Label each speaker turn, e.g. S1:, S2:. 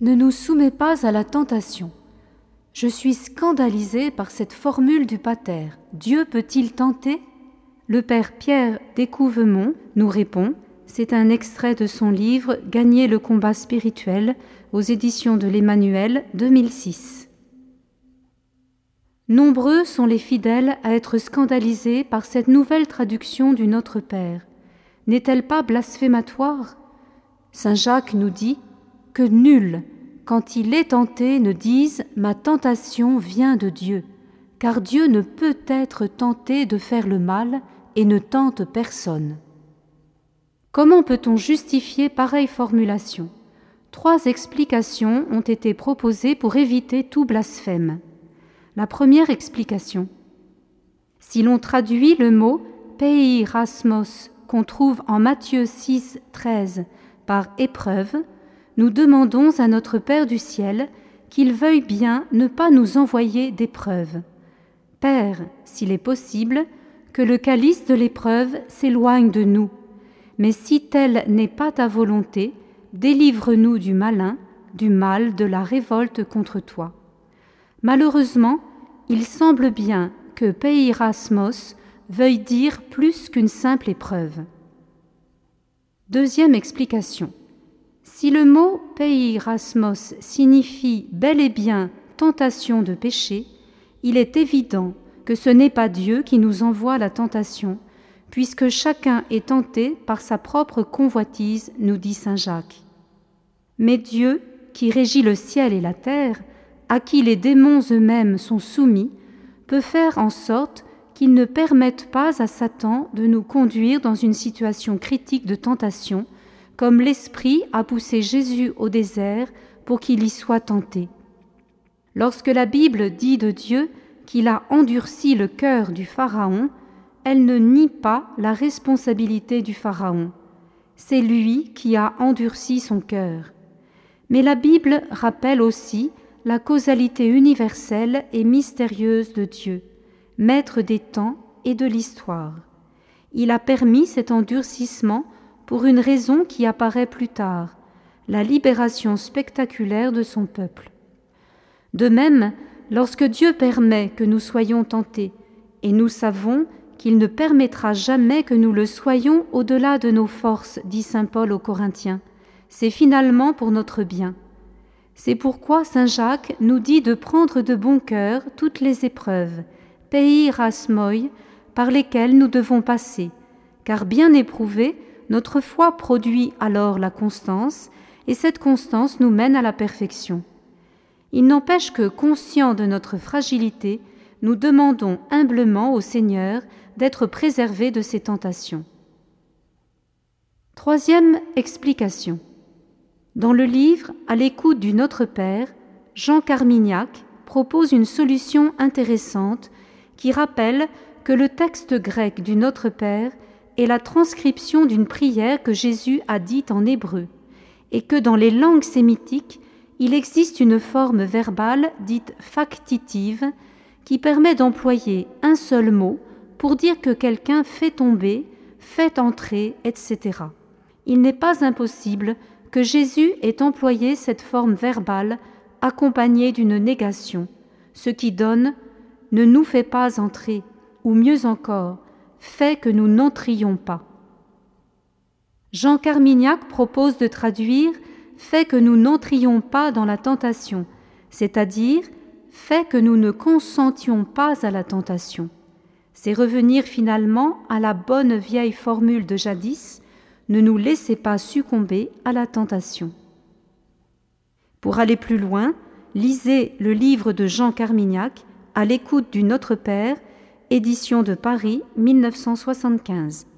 S1: Ne nous soumets pas à la tentation. Je suis scandalisé par cette formule du pater. Dieu peut-il tenter? Le père Pierre Découvemont nous répond c'est un extrait de son livre Gagner le combat spirituel aux éditions de l'Emmanuel 2006. Nombreux sont les fidèles à être scandalisés par cette nouvelle traduction du Notre Père. N'est-elle pas blasphématoire? Saint Jacques nous dit que nul, quand il est tenté, ne dise Ma tentation vient de Dieu, car Dieu ne peut être tenté de faire le mal et ne tente personne. Comment peut-on justifier pareille formulation? Trois explications ont été proposées pour éviter tout blasphème. La première explication. Si l'on traduit le mot rasmos qu'on trouve en Matthieu 6, 13 par épreuve, nous demandons à notre Père du ciel qu'il veuille bien ne pas nous envoyer d'épreuve. Père, s'il est possible, que le calice de l'épreuve s'éloigne de nous mais si telle n'est pas ta volonté, délivre-nous du malin, du mal, de la révolte contre toi. Malheureusement, il semble bien que Peirasmos veuille dire plus qu'une simple épreuve. Deuxième explication. Si le mot Peirasmos signifie bel et bien tentation de péché, il est évident que ce n'est pas Dieu qui nous envoie la tentation, puisque chacun est tenté par sa propre convoitise, nous dit Saint Jacques. Mais Dieu, qui régit le ciel et la terre, à qui les démons eux-mêmes sont soumis, peut faire en sorte qu'ils ne permettent pas à Satan de nous conduire dans une situation critique de tentation, comme l'Esprit a poussé Jésus au désert pour qu'il y soit tenté. Lorsque la Bible dit de Dieu qu'il a endurci le cœur du Pharaon, elle ne nie pas la responsabilité du Pharaon. C'est lui qui a endurci son cœur. Mais la Bible rappelle aussi la causalité universelle et mystérieuse de Dieu, maître des temps et de l'histoire. Il a permis cet endurcissement pour une raison qui apparaît plus tard, la libération spectaculaire de son peuple. De même, lorsque Dieu permet que nous soyons tentés, et nous savons qu'il ne permettra jamais que nous le soyons au-delà de nos forces, dit Saint Paul aux Corinthiens. C'est finalement pour notre bien. C'est pourquoi Saint Jacques nous dit de prendre de bon cœur toutes les épreuves, pays rasmoi, par lesquelles nous devons passer, car bien éprouvée, notre foi produit alors la constance, et cette constance nous mène à la perfection. Il n'empêche que, conscients de notre fragilité, nous demandons humblement au Seigneur d'être préservés de ces tentations. Troisième explication. Dans le livre À l'écoute du Notre Père, Jean Carmignac propose une solution intéressante qui rappelle que le texte grec du Notre Père est la transcription d'une prière que Jésus a dite en hébreu, et que dans les langues sémitiques, il existe une forme verbale dite factitive qui permet d'employer un seul mot pour dire que quelqu'un fait tomber, fait entrer, etc. Il n'est pas impossible que Jésus ait employé cette forme verbale accompagnée d'une négation, ce qui donne ne nous fait pas entrer, ou mieux encore, fait que nous n'entrions pas. Jean Carmignac propose de traduire fait que nous n'entrions pas dans la tentation, c'est-à-dire fait que nous ne consentions pas à la tentation c'est revenir finalement à la bonne vieille formule de jadis, ne nous laissez pas succomber à la tentation. Pour aller plus loin, lisez le livre de Jean Carmignac, À l'écoute du Notre Père, édition de Paris 1975.